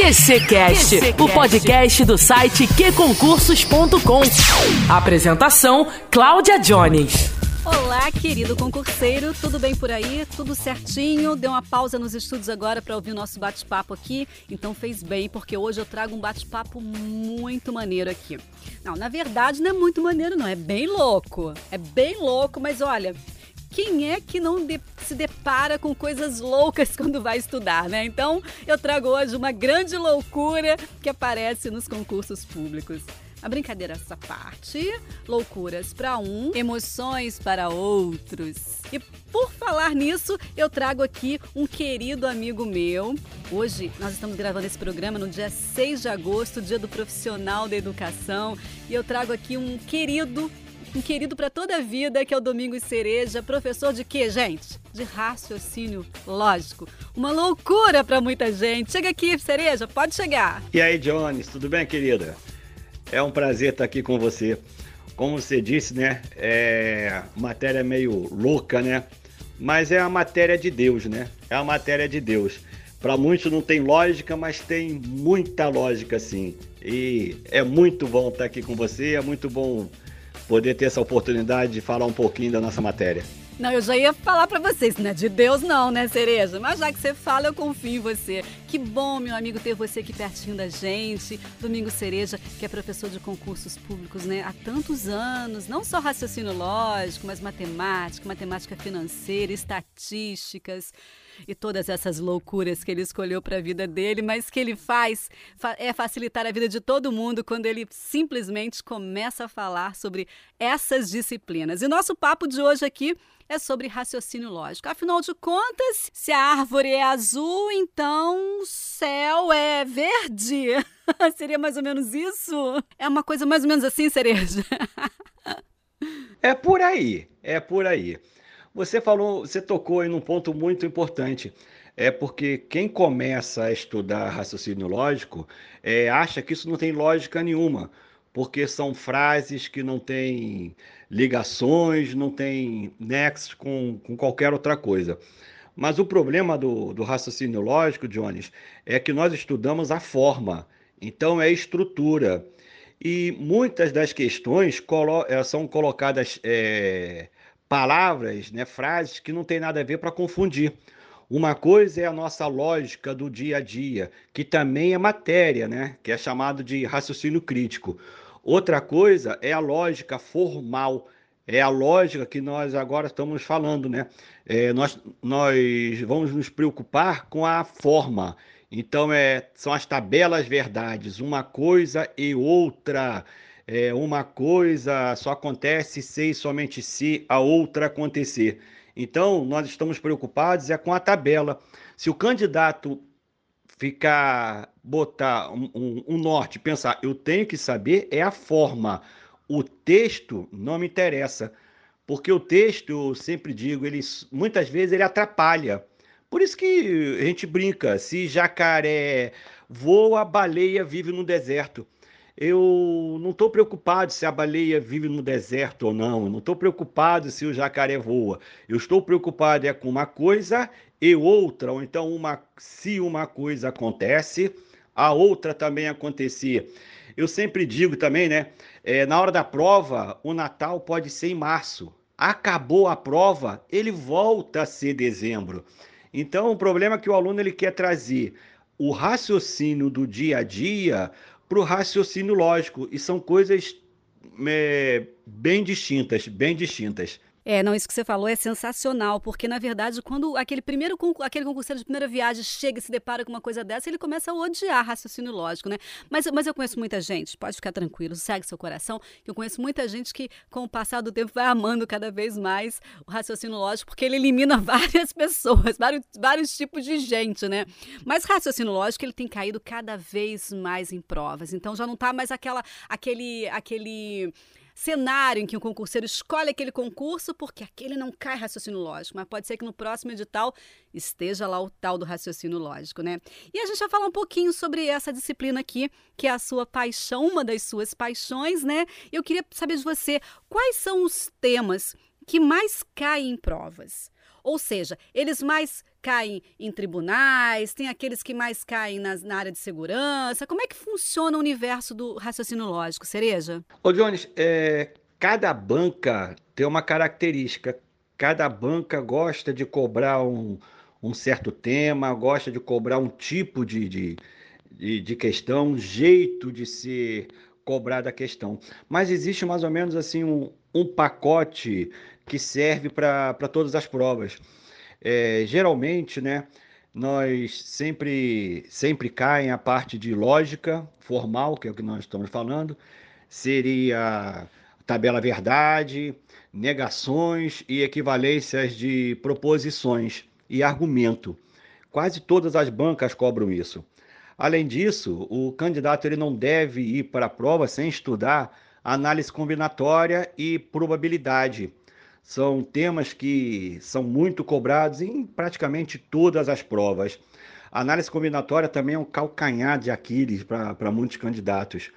QCcast, o podcast do site qconcursos.com. Apresentação: Cláudia Jones. Olá, querido concurseiro, tudo bem por aí? Tudo certinho? Deu uma pausa nos estudos agora para ouvir o nosso bate-papo aqui, então fez bem, porque hoje eu trago um bate-papo muito maneiro aqui. Não, na verdade não é muito maneiro, não, é bem louco. É bem louco, mas olha, quem é que não de, se depara com coisas loucas quando vai estudar, né? Então, eu trago hoje uma grande loucura que aparece nos concursos públicos. A brincadeira essa parte, loucuras para um, emoções para outros. E por falar nisso, eu trago aqui um querido amigo meu. Hoje nós estamos gravando esse programa no dia 6 de agosto, dia do profissional da educação, e eu trago aqui um querido um querido para toda a vida, que é o Domingos Cereja, professor de quê, gente? De raciocínio lógico. Uma loucura para muita gente. Chega aqui, Cereja, pode chegar. E aí, Jones, tudo bem, querida? É um prazer estar aqui com você. Como você disse, né? É matéria meio louca, né? Mas é a matéria de Deus, né? É a matéria de Deus. Para muitos não tem lógica, mas tem muita lógica sim. E é muito bom estar aqui com você, é muito bom poder ter essa oportunidade de falar um pouquinho da nossa matéria. Não, eu já ia falar para vocês, né? De Deus não, né, Cereja? Mas já que você fala, eu confio em você. Que bom, meu amigo, ter você aqui pertinho da gente. Domingo Cereja, que é professor de concursos públicos, né? Há tantos anos, não só raciocínio lógico, mas matemática, matemática financeira, estatísticas e todas essas loucuras que ele escolheu para a vida dele, mas que ele faz é facilitar a vida de todo mundo quando ele simplesmente começa a falar sobre essas disciplinas. E nosso papo de hoje aqui é sobre raciocínio lógico. Afinal de contas, se a árvore é azul, então o céu é verde. Seria mais ou menos isso? É uma coisa mais ou menos assim, cereja? é por aí, é por aí. Você falou, você tocou em um ponto muito importante. É porque quem começa a estudar raciocínio lógico é, acha que isso não tem lógica nenhuma, porque são frases que não têm ligações, não têm nexos com, com qualquer outra coisa. Mas o problema do, do raciocínio lógico, Jones, é que nós estudamos a forma, então é estrutura. E muitas das questões colo eh, são colocadas é, palavras, né, frases que não tem nada a ver para confundir. Uma coisa é a nossa lógica do dia a dia, que também é matéria, né, que é chamado de raciocínio crítico. Outra coisa é a lógica formal, é a lógica que nós agora estamos falando, né? É, nós, nós vamos nos preocupar com a forma. Então, é, são as tabelas verdades, uma coisa e outra é, uma coisa só acontece se e somente se a outra acontecer. Então, nós estamos preocupados é com a tabela. Se o candidato ficar, botar um, um, um norte, pensar, eu tenho que saber é a forma. O texto não me interessa, porque o texto, eu sempre digo, ele muitas vezes ele atrapalha. Por isso que a gente brinca, se jacaré voa, baleia vive no deserto eu não estou preocupado se a baleia vive no deserto ou não, eu não estou preocupado se o jacaré voa. Eu estou preocupado é com uma coisa e outra, ou então uma, se uma coisa acontece, a outra também acontecer. Eu sempre digo também, né? É, na hora da prova, o Natal pode ser em março. Acabou a prova, ele volta a ser dezembro. Então, o problema é que o aluno ele quer trazer o raciocínio do dia a dia para o raciocínio lógico. E são coisas é, bem distintas, bem distintas. É, não, isso que você falou é sensacional, porque na verdade, quando aquele primeiro aquele concurseiro de primeira viagem chega e se depara com uma coisa dessa, ele começa a odiar raciocínio lógico, né? Mas, mas eu conheço muita gente, pode ficar tranquilo, segue seu coração, eu conheço muita gente que, com o passar do tempo, vai amando cada vez mais o raciocínio lógico, porque ele elimina várias pessoas, vários, vários tipos de gente, né? Mas raciocínio lógico, ele tem caído cada vez mais em provas, então já não tá mais aquela, aquele, aquele cenário em que o concurseiro escolhe aquele concurso porque aquele não cai raciocínio lógico, mas pode ser que no próximo edital esteja lá o tal do raciocínio lógico, né? E a gente vai falar um pouquinho sobre essa disciplina aqui, que é a sua paixão, uma das suas paixões, né? Eu queria saber de você quais são os temas que mais caem em provas. Ou seja, eles mais caem em tribunais, tem aqueles que mais caem nas, na área de segurança. Como é que funciona o universo do raciocínio lógico, Cereja? Ô, Jones, é, cada banca tem uma característica. Cada banca gosta de cobrar um, um certo tema, gosta de cobrar um tipo de, de, de, de questão, um jeito de ser cobrada a questão. Mas existe mais ou menos assim um, um pacote que serve para todas as provas. É, geralmente, né, nós sempre, sempre caem a parte de lógica formal, que é o que nós estamos falando, seria tabela verdade, negações e equivalências de proposições e argumento. Quase todas as bancas cobram isso. Além disso, o candidato ele não deve ir para a prova sem estudar análise combinatória e probabilidade. São temas que são muito cobrados em praticamente todas as provas. A análise combinatória também é um calcanhar de Aquiles para muitos candidatos,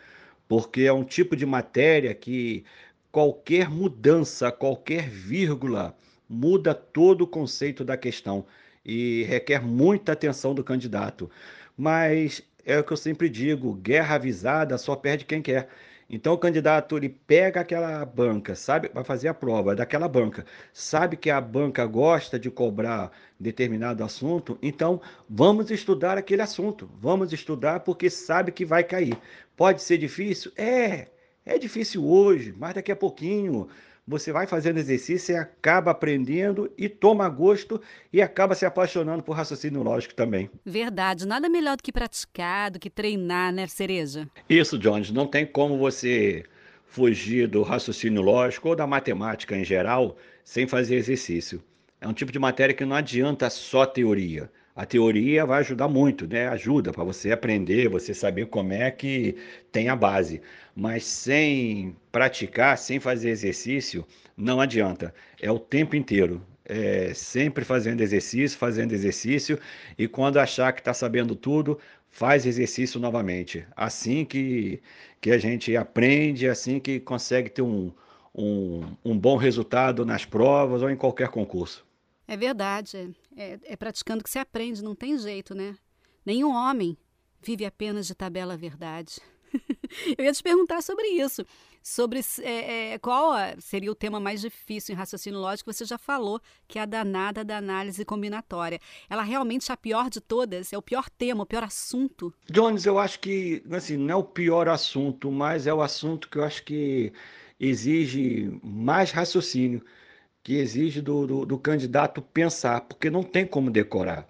porque é um tipo de matéria que qualquer mudança, qualquer vírgula, muda todo o conceito da questão e requer muita atenção do candidato. Mas é o que eu sempre digo: guerra avisada só perde quem quer. Então o candidato ele pega aquela banca, sabe, vai fazer a prova daquela banca, sabe que a banca gosta de cobrar determinado assunto, então vamos estudar aquele assunto, vamos estudar porque sabe que vai cair. Pode ser difícil? É, é difícil hoje, mas daqui a pouquinho você vai fazendo exercício e acaba aprendendo e toma gosto e acaba se apaixonando por raciocínio lógico também. Verdade, nada melhor do que praticar, do que treinar, né, Cereja? Isso, Jones, não tem como você fugir do raciocínio lógico ou da matemática em geral sem fazer exercício. É um tipo de matéria que não adianta só teoria. A teoria vai ajudar muito, né? Ajuda para você aprender, você saber como é que tem a base mas sem praticar, sem fazer exercício, não adianta. É o tempo inteiro. É sempre fazendo exercício, fazendo exercício, e quando achar que está sabendo tudo, faz exercício novamente. Assim que, que a gente aprende, assim que consegue ter um, um, um bom resultado nas provas ou em qualquer concurso. É verdade. É, é praticando que se aprende, não tem jeito, né? Nenhum homem vive apenas de tabela verdade. Eu ia te perguntar sobre isso, sobre é, é, qual seria o tema mais difícil em raciocínio lógico. Você já falou que é a danada da análise combinatória. Ela realmente é a pior de todas? É o pior tema, o pior assunto? Jones, eu acho que assim, não é o pior assunto, mas é o assunto que eu acho que exige mais raciocínio, que exige do, do, do candidato pensar, porque não tem como decorar.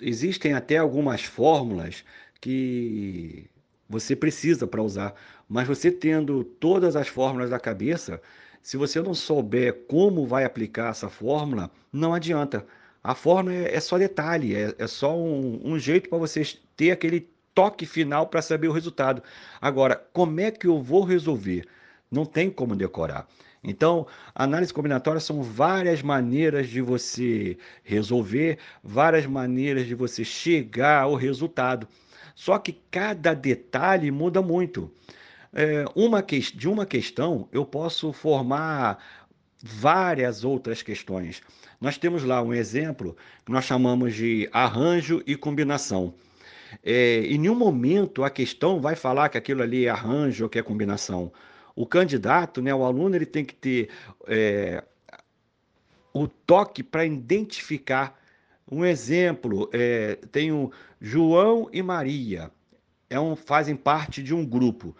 Existem até algumas fórmulas que você precisa para usar. Mas você tendo todas as fórmulas da cabeça, se você não souber como vai aplicar essa fórmula, não adianta. A fórmula é, é só detalhe, é, é só um, um jeito para você ter aquele toque final para saber o resultado. Agora, como é que eu vou resolver? Não tem como decorar. Então, análise combinatória são várias maneiras de você resolver, várias maneiras de você chegar ao resultado. Só que cada detalhe muda muito. É, uma que, de uma questão, eu posso formar várias outras questões. Nós temos lá um exemplo que nós chamamos de arranjo e combinação. É, em nenhum momento a questão vai falar que aquilo ali é arranjo ou que é combinação. O candidato, né, o aluno, ele tem que ter é, o toque para identificar um exemplo, é, tenho João e Maria, é um, fazem parte de um grupo.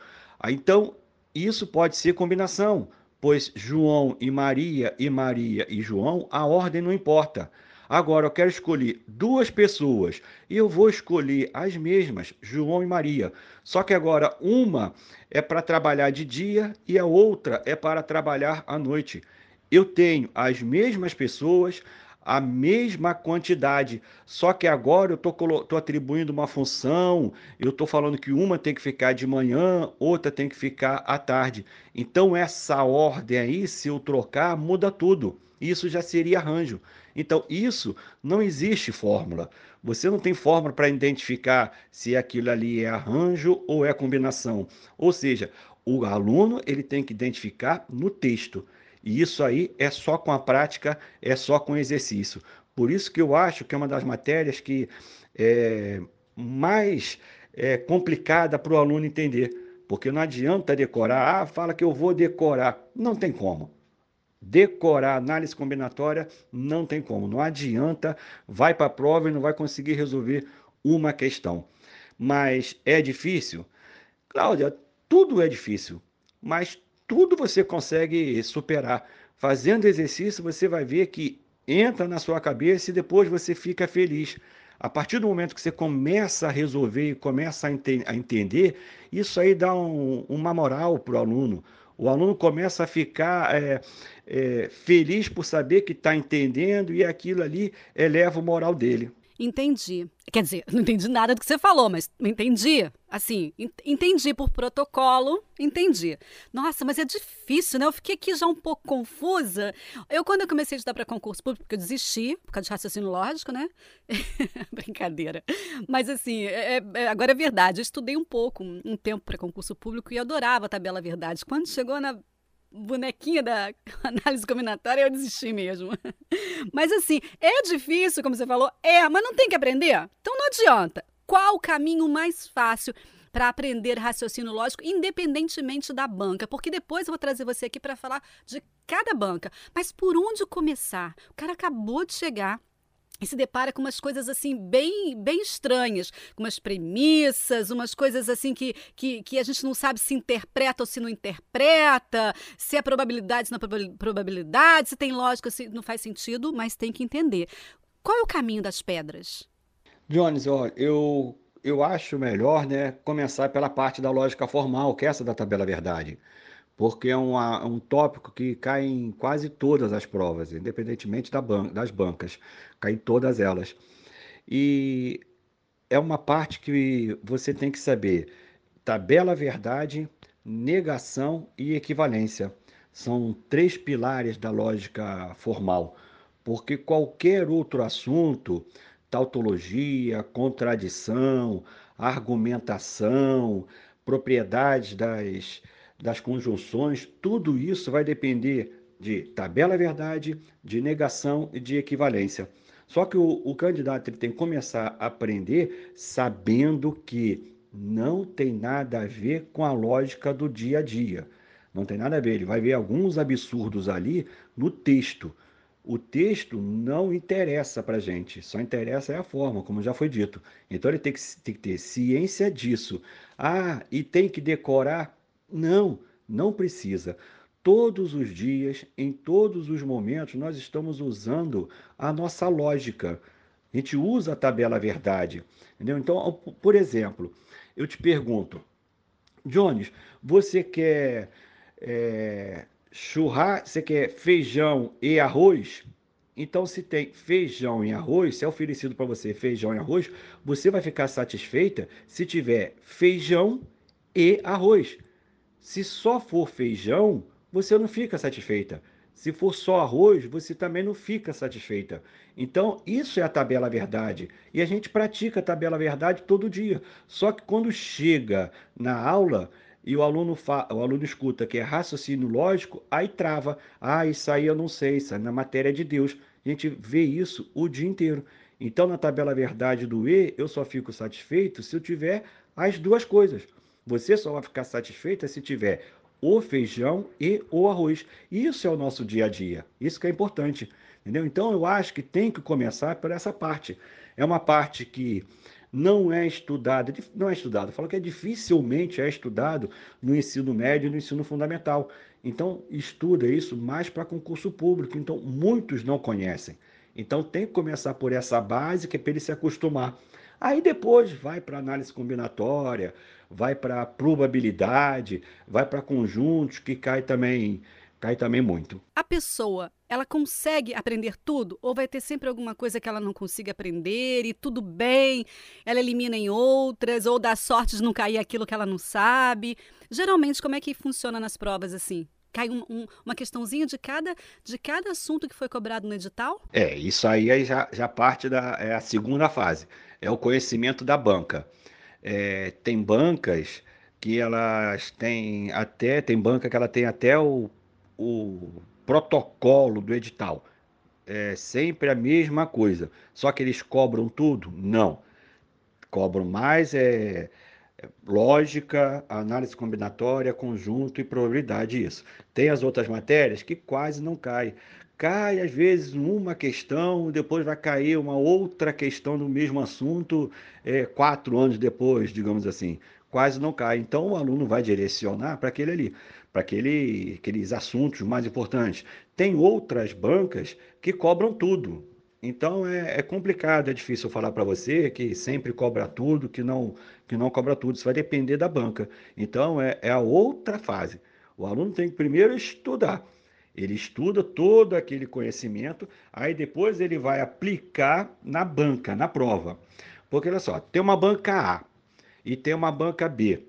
Então, isso pode ser combinação, pois João e Maria e Maria e João, a ordem não importa. Agora eu quero escolher duas pessoas e eu vou escolher as mesmas, João e Maria. Só que agora uma é para trabalhar de dia e a outra é para trabalhar à noite. Eu tenho as mesmas pessoas, a mesma quantidade. Só que agora eu estou atribuindo uma função, eu estou falando que uma tem que ficar de manhã, outra tem que ficar à tarde. Então, essa ordem aí, se eu trocar, muda tudo. Isso já seria arranjo. Então, isso não existe fórmula. Você não tem fórmula para identificar se aquilo ali é arranjo ou é combinação. Ou seja, o aluno ele tem que identificar no texto. E isso aí é só com a prática, é só com exercício. Por isso que eu acho que é uma das matérias que é mais é, complicada para o aluno entender. Porque não adianta decorar, ah, fala que eu vou decorar. Não tem como. Decorar análise combinatória não tem como. Não adianta, vai para a prova e não vai conseguir resolver uma questão. Mas é difícil? Cláudia, tudo é difícil, mas tudo você consegue superar. Fazendo exercício, você vai ver que entra na sua cabeça e depois você fica feliz. A partir do momento que você começa a resolver e começa a, ente a entender, isso aí dá um, uma moral para o aluno. O aluno começa a ficar é, é, feliz por saber que está entendendo e aquilo ali eleva o moral dele. Entendi. Quer dizer, não entendi nada do que você falou, mas entendi. Assim, entendi por protocolo, entendi. Nossa, mas é difícil, né? Eu fiquei aqui já um pouco confusa. Eu, quando eu comecei a estudar para concurso público, eu desisti, por causa de raciocínio lógico, né? Brincadeira. Mas, assim, é, é, é, agora é verdade. Eu estudei um pouco, um tempo para concurso público e adorava a tabela verdade. Quando chegou na bonequinha da análise combinatória, eu desisti mesmo. Mas assim, é difícil, como você falou, é, mas não tem que aprender? Então não adianta. Qual o caminho mais fácil para aprender raciocínio lógico, independentemente da banca? Porque depois eu vou trazer você aqui para falar de cada banca. Mas por onde começar? O cara acabou de chegar e se depara com umas coisas assim bem bem estranhas, com umas premissas, umas coisas assim que, que, que a gente não sabe se interpreta ou se não interpreta, se é probabilidade, se não é probabilidade, se tem lógica, se não faz sentido, mas tem que entender. Qual é o caminho das pedras? Jones, eu, eu acho melhor né, começar pela parte da lógica formal, que é essa da tabela verdade porque é um, um tópico que cai em quase todas as provas, independentemente da ban das bancas, cai em todas elas. E é uma parte que você tem que saber tabela verdade, negação e equivalência. São três pilares da lógica formal, porque qualquer outro assunto, tautologia, contradição, argumentação, propriedades das das conjunções, tudo isso vai depender de tabela verdade, de negação e de equivalência. Só que o, o candidato ele tem que começar a aprender sabendo que não tem nada a ver com a lógica do dia a dia. Não tem nada a ver. Ele vai ver alguns absurdos ali no texto. O texto não interessa para gente, só interessa é a forma, como já foi dito. Então ele tem que, tem que ter ciência disso. Ah, e tem que decorar não, não precisa. Todos os dias, em todos os momentos, nós estamos usando a nossa lógica. A gente usa a tabela verdade. Entendeu? Então, por exemplo, eu te pergunto, Jones, você quer é, churrar, você quer feijão e arroz? Então, se tem feijão e arroz, se é oferecido para você feijão e arroz, você vai ficar satisfeita se tiver feijão e arroz. Se só for feijão, você não fica satisfeita. Se for só arroz, você também não fica satisfeita. Então, isso é a tabela verdade. E a gente pratica a tabela verdade todo dia. Só que quando chega na aula e o aluno, fa... o aluno escuta que é raciocínio lógico, aí trava. Ah, isso aí eu não sei, isso é na matéria de Deus. A gente vê isso o dia inteiro. Então, na tabela verdade do E, eu só fico satisfeito se eu tiver as duas coisas. Você só vai ficar satisfeita se tiver o feijão e o arroz. Isso é o nosso dia a dia. Isso que é importante. Entendeu? Então eu acho que tem que começar por essa parte. É uma parte que não é estudada, não é estudado, falo que é dificilmente é estudado no ensino médio e no ensino fundamental. Então, estuda isso mais para concurso público. Então, muitos não conhecem. Então, tem que começar por essa base, que é para ele se acostumar. Aí depois vai para análise combinatória, vai para probabilidade, vai para conjuntos que cai também, cai também muito. A pessoa, ela consegue aprender tudo ou vai ter sempre alguma coisa que ela não consiga aprender e tudo bem, ela elimina em outras ou dá sorte de não cair aquilo que ela não sabe? Geralmente como é que funciona nas provas assim? cai um, um, uma questãozinha de cada, de cada assunto que foi cobrado no edital? É, isso aí já, já parte da é a segunda fase, é o conhecimento da banca. É, tem bancas que elas têm até, tem banca que ela tem até o, o protocolo do edital. é sempre a mesma coisa. Só que eles cobram tudo? Não. Cobram mais é, é lógica, análise combinatória, conjunto e probabilidade isso. Tem as outras matérias que quase não cai. Cai às vezes uma questão, depois vai cair uma outra questão do mesmo assunto é, quatro anos depois, digamos assim. Quase não cai. Então o aluno vai direcionar para aquele ali para aquele, aqueles assuntos mais importantes. Tem outras bancas que cobram tudo. Então é, é complicado, é difícil falar para você que sempre cobra tudo, que não, que não cobra tudo. Isso vai depender da banca. Então é, é a outra fase. O aluno tem que primeiro estudar. Ele estuda todo aquele conhecimento, aí depois ele vai aplicar na banca, na prova. Porque olha só, tem uma banca A e tem uma banca B.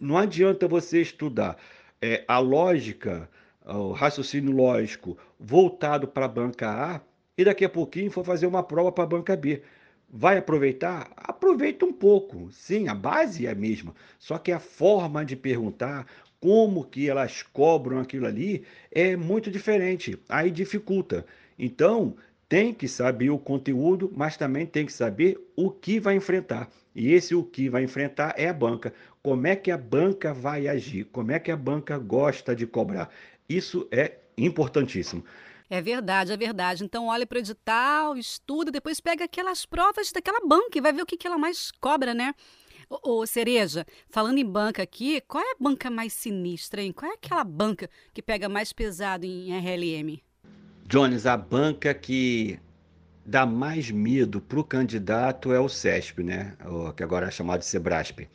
Não adianta você estudar é, a lógica, o raciocínio lógico voltado para a banca A e daqui a pouquinho for fazer uma prova para a banca B. Vai aproveitar? Aproveita um pouco. Sim, a base é a mesma, só que a forma de perguntar, como que elas cobram aquilo ali é muito diferente. Aí dificulta. Então, tem que saber o conteúdo, mas também tem que saber o que vai enfrentar. E esse o que vai enfrentar é a banca. Como é que a banca vai agir? Como é que a banca gosta de cobrar? Isso é importantíssimo. É verdade, é verdade. Então olha para o edital, estuda, depois pega aquelas provas daquela banca e vai ver o que, que ela mais cobra, né? Ô, ô, Cereja, falando em banca aqui, qual é a banca mais sinistra, hein? Qual é aquela banca que pega mais pesado em RLM? Jones, a banca que dá mais medo para o candidato é o CESP, né? O, que agora é chamado de Sebrasp.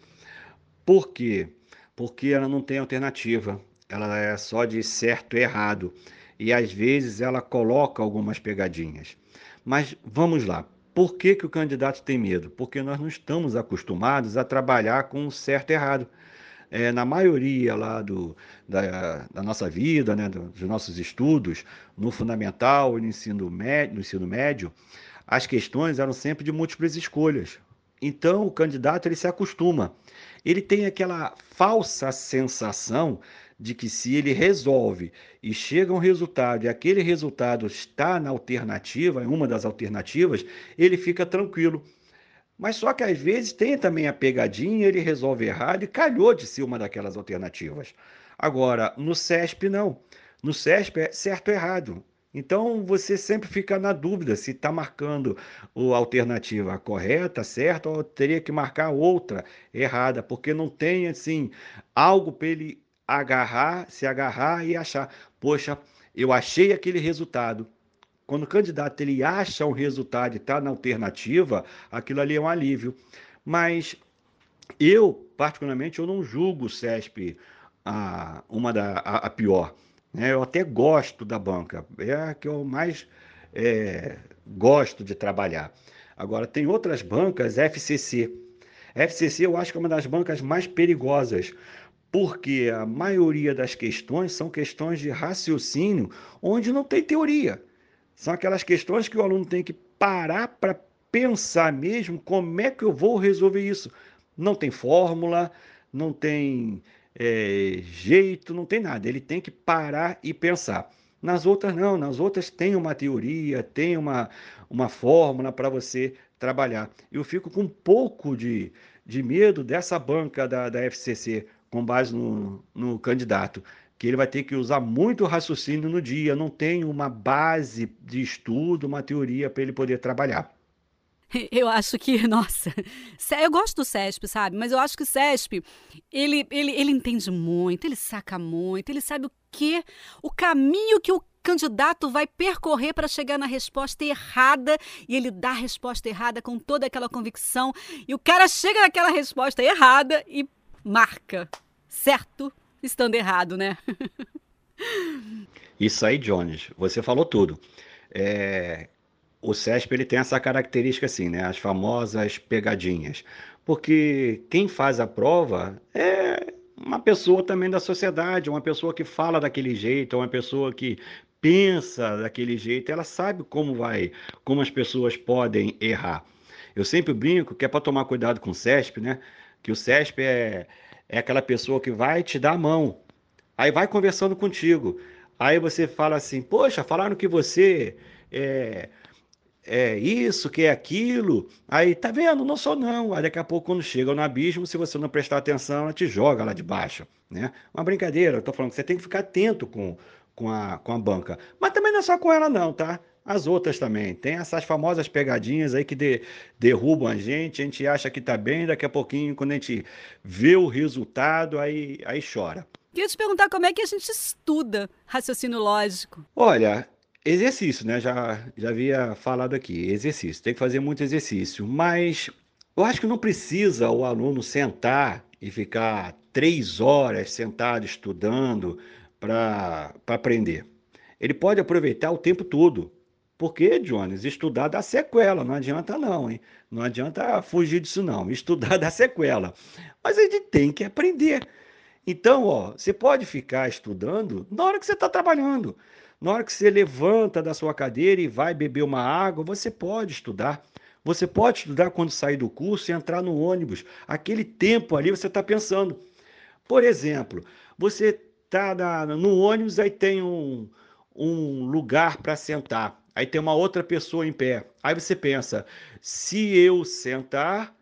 Por quê? Porque ela não tem alternativa. Ela é só de certo e errado. E às vezes ela coloca algumas pegadinhas. Mas vamos lá. Por que, que o candidato tem medo? Porque nós não estamos acostumados a trabalhar com certo e errado é, na maioria lá do, da, da nossa vida, né, dos nossos estudos, no fundamental no ensino, médio, no ensino médio, as questões eram sempre de múltiplas escolhas. Então o candidato ele se acostuma. Ele tem aquela falsa sensação de que se ele resolve e chega um resultado e aquele resultado está na alternativa, em uma das alternativas, ele fica tranquilo. Mas só que às vezes tem também a pegadinha, ele resolve errado e calhou de ser uma daquelas alternativas. Agora, no CESP não. No CESP é certo ou errado. Então você sempre fica na dúvida se está marcando a alternativa correta, certa, ou teria que marcar outra errada, porque não tem assim algo para ele agarrar, se agarrar e achar, poxa, eu achei aquele resultado, quando o candidato ele acha um resultado e está na alternativa, aquilo ali é um alívio. Mas eu, particularmente, eu não julgo o CESP a, uma da, a, a pior. Né? Eu até gosto da banca, é a que eu mais é, gosto de trabalhar. Agora, tem outras bancas, FCC. FCC eu acho que é uma das bancas mais perigosas, porque a maioria das questões são questões de raciocínio onde não tem teoria. São aquelas questões que o aluno tem que parar para pensar mesmo como é que eu vou resolver isso. Não tem fórmula, não tem é, jeito, não tem nada. Ele tem que parar e pensar. Nas outras, não. Nas outras tem uma teoria, tem uma, uma fórmula para você trabalhar. Eu fico com um pouco de, de medo dessa banca da, da FCC, com base no, no candidato que ele vai ter que usar muito raciocínio no dia, não tem uma base de estudo, uma teoria para ele poder trabalhar. Eu acho que, nossa, eu gosto do CESP, sabe? Mas eu acho que o CESP, ele, ele, ele entende muito, ele saca muito, ele sabe o que, o caminho que o candidato vai percorrer para chegar na resposta errada e ele dá a resposta errada com toda aquela convicção e o cara chega naquela resposta errada e marca, certo? Estando errado, né? Isso aí, Jones, você falou tudo. É, o CESP ele tem essa característica assim, né? As famosas pegadinhas. Porque quem faz a prova é uma pessoa também da sociedade, uma pessoa que fala daquele jeito, uma pessoa que pensa daquele jeito, ela sabe como vai, como as pessoas podem errar. Eu sempre brinco que é para tomar cuidado com o CESP, né? Que o CESP é, é aquela pessoa que vai te dar a mão, aí vai conversando contigo. Aí você fala assim: Poxa, falaram que você é, é isso, que é aquilo. Aí, tá vendo? Não sou não. Aí daqui a pouco, quando chega no abismo, se você não prestar atenção, ela te joga lá de baixo. Né? Uma brincadeira, eu tô falando que você tem que ficar atento com, com, a, com a banca. Mas também não é só com ela, não, tá? As outras também. Tem essas famosas pegadinhas aí que de, derrubam a gente, a gente acha que tá bem, daqui a pouquinho, quando a gente vê o resultado, aí, aí chora. Queria te perguntar como é que a gente estuda raciocínio lógico. Olha, exercício, né? Já, já havia falado aqui, exercício. Tem que fazer muito exercício, mas eu acho que não precisa o aluno sentar e ficar três horas sentado estudando para aprender. Ele pode aproveitar o tempo todo. Porque, Jones, estudar dá sequela, não adianta não, hein? Não adianta fugir disso não. Estudar dá sequela. Mas a gente tem que aprender. Então, ó, você pode ficar estudando na hora que você está trabalhando. Na hora que você levanta da sua cadeira e vai beber uma água, você pode estudar. Você pode estudar quando sair do curso e entrar no ônibus. Aquele tempo ali você está pensando. Por exemplo, você está no ônibus, aí tem um, um lugar para sentar. Aí tem uma outra pessoa em pé. Aí você pensa: se eu sentar,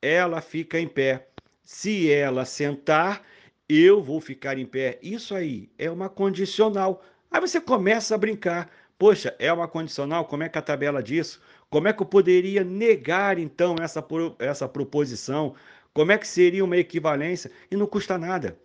ela fica em pé. Se ela sentar, eu vou ficar em pé. Isso aí é uma condicional. Aí você começa a brincar. Poxa, é uma condicional? Como é que a tabela disso? Como é que eu poderia negar então essa, essa proposição? Como é que seria uma equivalência? E não custa nada.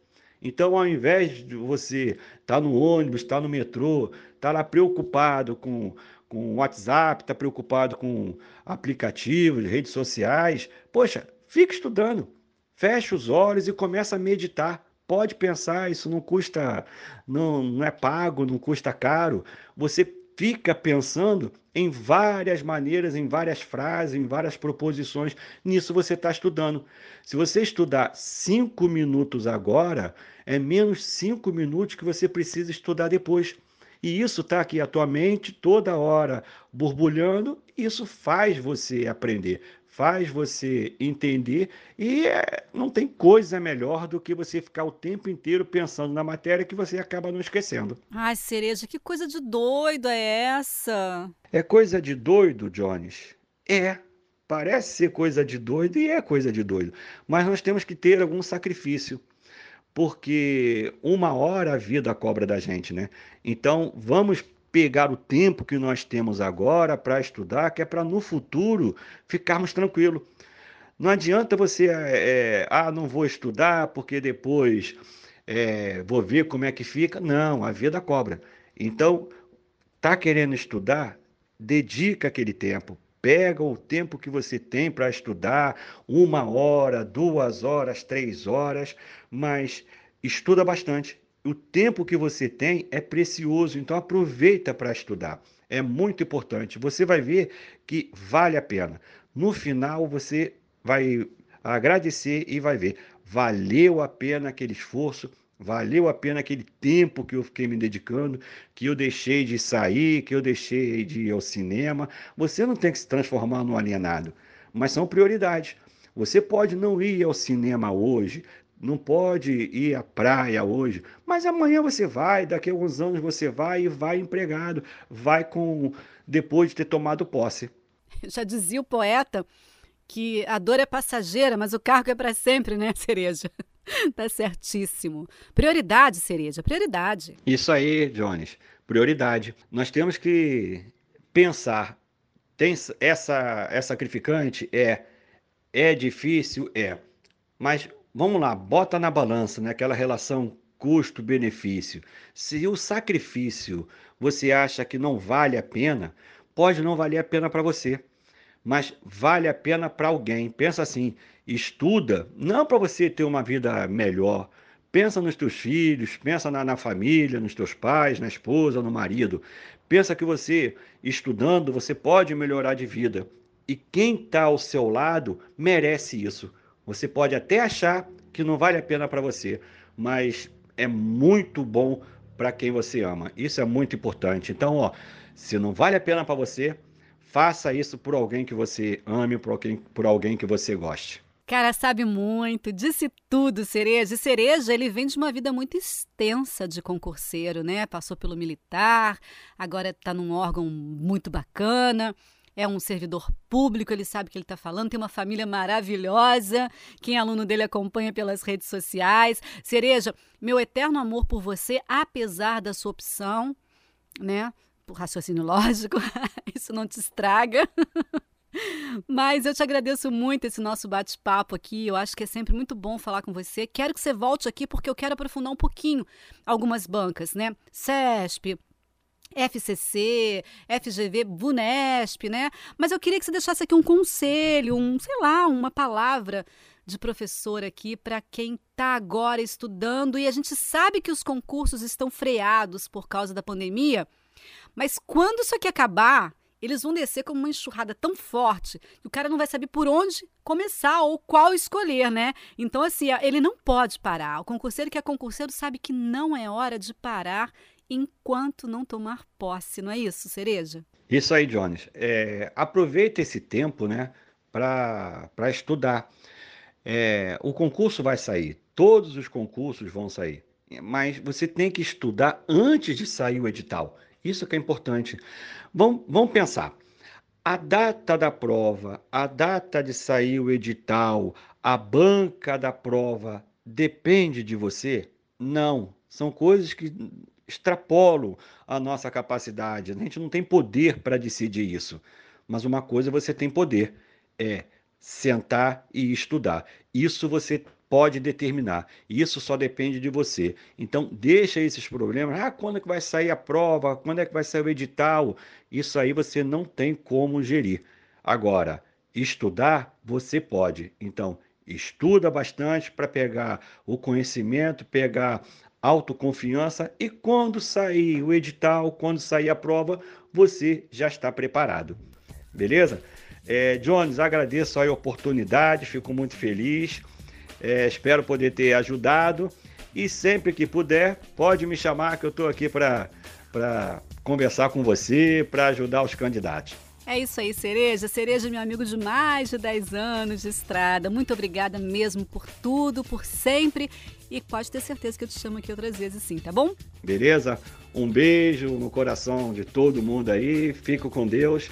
Então, ao invés de você estar tá no ônibus, estar tá no metrô, estar tá lá preocupado com com WhatsApp, está preocupado com aplicativos, redes sociais, poxa, fica estudando. Fecha os olhos e começa a meditar. Pode pensar, isso não custa, não, não é pago, não custa caro. Você fica pensando em várias maneiras, em várias frases, em várias proposições. Nisso você está estudando. Se você estudar cinco minutos agora, é menos cinco minutos que você precisa estudar depois. E isso está aqui a tua mente toda hora borbulhando, isso faz você aprender, faz você entender e é, não tem coisa melhor do que você ficar o tempo inteiro pensando na matéria que você acaba não esquecendo. Ai, Cereja, que coisa de doido é essa? É coisa de doido, Jones? É. Parece ser coisa de doido e é coisa de doido. Mas nós temos que ter algum sacrifício porque uma hora a vida cobra da gente, né? Então vamos pegar o tempo que nós temos agora para estudar, que é para no futuro ficarmos tranquilos. Não adianta você, é, ah, não vou estudar porque depois é, vou ver como é que fica. Não, a vida cobra. Então, tá querendo estudar? Dedica aquele tempo. Pega o tempo que você tem para estudar, uma hora, duas horas, três horas, mas estuda bastante. O tempo que você tem é precioso, então aproveita para estudar. É muito importante. Você vai ver que vale a pena. No final, você vai agradecer e vai ver. Valeu a pena aquele esforço, Valeu a pena aquele tempo que eu fiquei me dedicando, que eu deixei de sair, que eu deixei de ir ao cinema. Você não tem que se transformar num alienado, mas são prioridades. Você pode não ir ao cinema hoje, não pode ir à praia hoje, mas amanhã você vai, daqui a alguns anos você vai e vai empregado, vai com depois de ter tomado posse. Já dizia o poeta que a dor é passageira, mas o cargo é para sempre, né, Cereja? tá certíssimo. Prioridade, Cereja, prioridade. Isso aí, Jones, prioridade. Nós temos que pensar. Tem essa é sacrificante? É. É difícil? É. Mas vamos lá, bota na balança, né? Aquela relação custo-benefício. Se o sacrifício você acha que não vale a pena, pode não valer a pena para você mas vale a pena para alguém. Pensa assim, estuda, não para você ter uma vida melhor. Pensa nos teus filhos, pensa na, na, família, nos teus pais, na esposa, no marido. Pensa que você, estudando, você pode melhorar de vida. E quem está ao seu lado merece isso. Você pode até achar que não vale a pena para você, mas é muito bom para quem você ama. Isso é muito importante. Então, ó, se não vale a pena para você, Faça isso por alguém que você ame, por alguém, por alguém que você goste. Cara, sabe muito, disse tudo, Cereja. E Cereja, ele vem de uma vida muito extensa de concurseiro, né? Passou pelo militar, agora está num órgão muito bacana é um servidor público, ele sabe o que ele está falando, tem uma família maravilhosa. Quem é aluno dele acompanha pelas redes sociais. Cereja, meu eterno amor por você, apesar da sua opção, né? Raciocínio lógico, isso não te estraga. Mas eu te agradeço muito esse nosso bate-papo aqui. Eu acho que é sempre muito bom falar com você. Quero que você volte aqui porque eu quero aprofundar um pouquinho algumas bancas, né? CESP, FCC, FGV, VUNESP, né? Mas eu queria que você deixasse aqui um conselho, um, sei lá, uma palavra de professor aqui para quem está agora estudando e a gente sabe que os concursos estão freados por causa da pandemia, mas quando isso aqui acabar, eles vão descer como uma enxurrada tão forte que o cara não vai saber por onde começar ou qual escolher, né? Então, assim, ele não pode parar. O concurseiro que é concurseiro sabe que não é hora de parar enquanto não tomar posse, não é isso, Cereja? Isso aí, Jones. É, aproveita esse tempo, né, para estudar. É, o concurso vai sair, todos os concursos vão sair, mas você tem que estudar antes de sair o edital. Isso que é importante. Vamos, vamos pensar. A data da prova, a data de sair o edital, a banca da prova depende de você? Não. São coisas que extrapolam a nossa capacidade. A gente não tem poder para decidir isso. Mas uma coisa você tem poder: é sentar e estudar. Isso você pode determinar. Isso só depende de você. Então, deixa esses problemas. Ah, quando é que vai sair a prova? Quando é que vai sair o edital? Isso aí você não tem como gerir. Agora, estudar, você pode. Então, estuda bastante para pegar o conhecimento, pegar autoconfiança e quando sair o edital, quando sair a prova, você já está preparado. Beleza? É, Jones, agradeço a oportunidade, fico muito feliz. É, espero poder ter ajudado. E sempre que puder, pode me chamar que eu estou aqui para conversar com você, para ajudar os candidatos. É isso aí, Cereja. Cereja, meu amigo de mais de 10 anos de estrada. Muito obrigada mesmo por tudo, por sempre. E pode ter certeza que eu te chamo aqui outras vezes sim, tá bom? Beleza? Um beijo no coração de todo mundo aí. Fico com Deus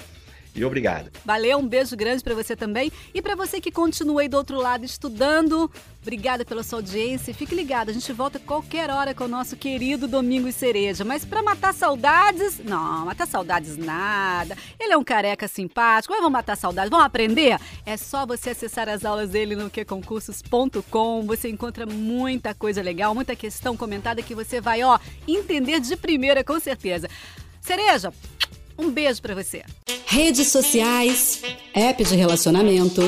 e obrigado. Valeu, um beijo grande para você também. E para você que continua aí do outro lado estudando, obrigada pela sua audiência. Fique ligado, a gente volta qualquer hora com o nosso querido Domingos Cereja. Mas para matar saudades, não, matar saudades nada. Ele é um careca simpático, mas vamos matar saudades, vamos aprender? É só você acessar as aulas dele no queconcursos.com. Você encontra muita coisa legal, muita questão comentada que você vai, ó, entender de primeira com certeza. Cereja, um beijo para você. Redes sociais, app de relacionamento,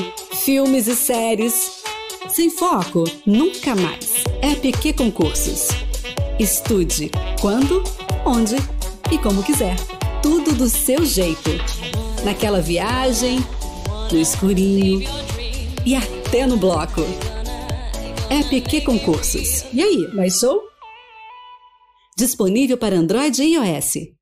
filmes e séries. Sem foco, nunca mais. App concursos. Estude quando, onde e como quiser. Tudo do seu jeito. Naquela viagem, no escurinho e até no bloco. App concursos. E aí, mais show? Disponível para Android e iOS.